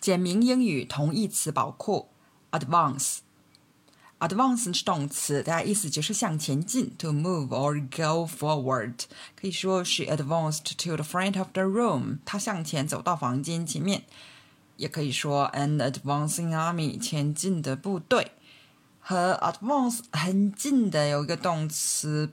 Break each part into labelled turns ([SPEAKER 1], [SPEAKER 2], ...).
[SPEAKER 1] 简明英语同义词宝库，advance。advance 是动词，大家意思就是向前进，to move or go forward。可以说 she advanced to the front of the room，她向前走到房间前面。也可以说 an advancing army，前进的部队。和 advance 很近的有一个动词。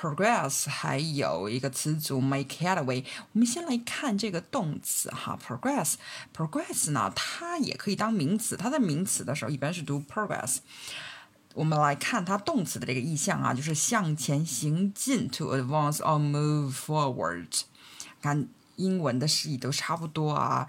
[SPEAKER 1] Progress 还有一个词组 make headway。我们先来看这个动词哈，progress。progress 呢，它也可以当名词，它在名词的时候一般是读 progress。我们来看它动词的这个意象啊，就是向前行进，to advance or move forward。看英文的释义都差不多啊。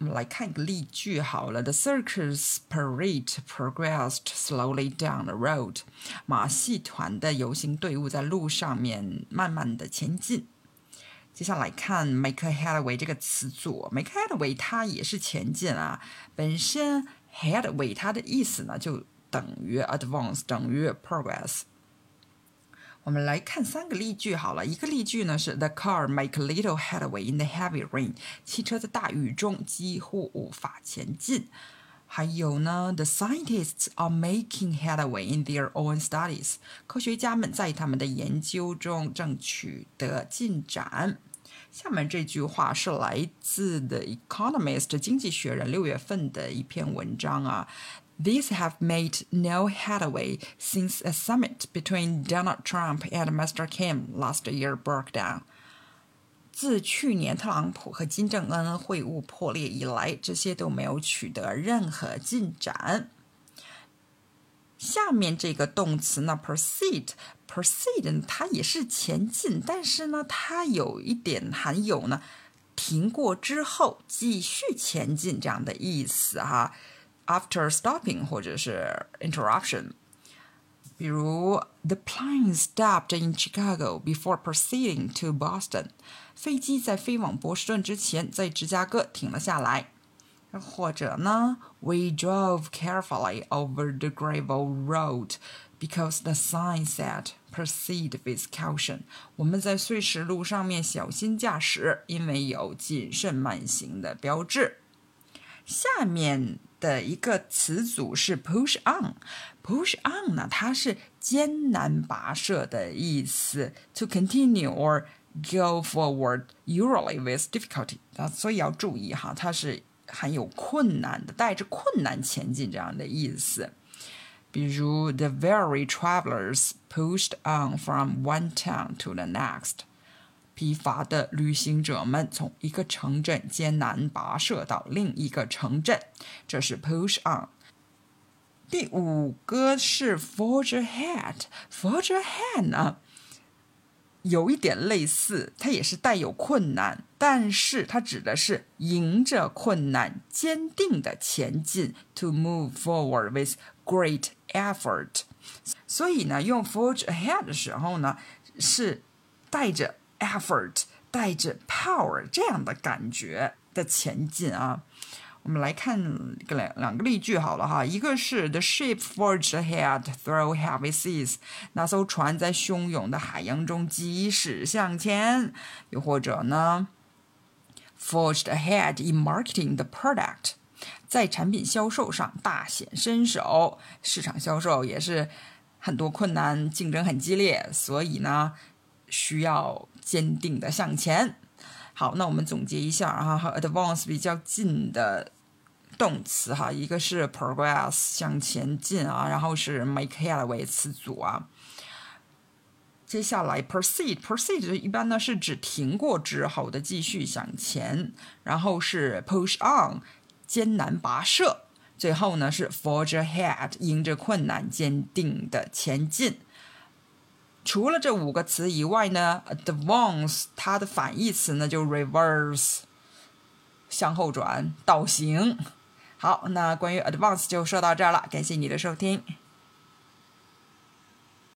[SPEAKER 1] 我们来看一个例句好了。The circus parade progressed slowly down the road。马戏团的游行队伍在路上面慢慢的前进。接下来看 make headway 这个词组，make headway 它也是前进啊。本身 headway 它的意思呢就等于 advance，等于 progress。我们来看三个例句好了，一个例句呢是 The car make little headway in the heavy rain，汽车在大雨中几乎无法前进。还有呢，The scientists are making headway in their own studies，科学家们在他们的研究中正取得进展。下面这句话是来自《The Economist》经济学人六月份的一篇文章啊。These have made no headway since a summit between Donald Trump and Mr. Kim last year broke down. 自去年特朗普和金正恩会晤破裂以来，这些都没有取得任何进展。下面这个动词呢，proceed，proceed 它也是前进，但是呢，它有一点含有呢停过之后继续前进这样的意思哈。after stopping 或者是 interruption。比如，The plane stopped in Chicago before proceeding to Boston。飞机在飞往波士顿之前，在芝加哥停了下来。或者呢，We drove carefully over the gravel road because the sign said proceed with caution。我们在碎石路上面小心驾驶，因为有谨慎慢行的标志。 下面的一个词组是 push on，push on 呢，它是艰难跋涉的意思，to continue or go forward usually with difficulty 啊，所以要注意哈，它是含有困难的，带着困难前进这样的意思。比如，the weary travelers pushed on from one town to the next。 疲乏的旅行者们从一个城镇艰难跋涉到另一个城镇，这是 push on。第五个是 forge ahead。forge ahead 呢，有一点类似，它也是带有困难，但是它指的是迎着困难坚定的前进，to move forward with great effort。所以呢，用 forge ahead 的时候呢，是带着。Effort 带着 power 这样的感觉的前进啊。我们来看个两两个例句好了哈，一个是 The ship forged ahead through heavy seas，那艘船在汹涌的海洋中疾驶向前。又或者呢，forged ahead in marketing the product，在产品销售上大显身手。市场销售也是很多困难，竞争很激烈，所以呢。需要坚定的向前。好，那我们总结一下哈，和 advance 比较近的动词哈，一个是 progress 向前进啊，然后是 make headway 词组啊。接下来 proceed，proceed 一般呢是指停过之后的继续向前，然后是 push on 艰难跋涉，最后呢是 forge ahead 迎着困难坚定的前进。除了这五个词以外呢，advance 它的反义词呢就 reverse，向后转、倒行。好，那关于 advance 就说到这儿了，感谢你的收听。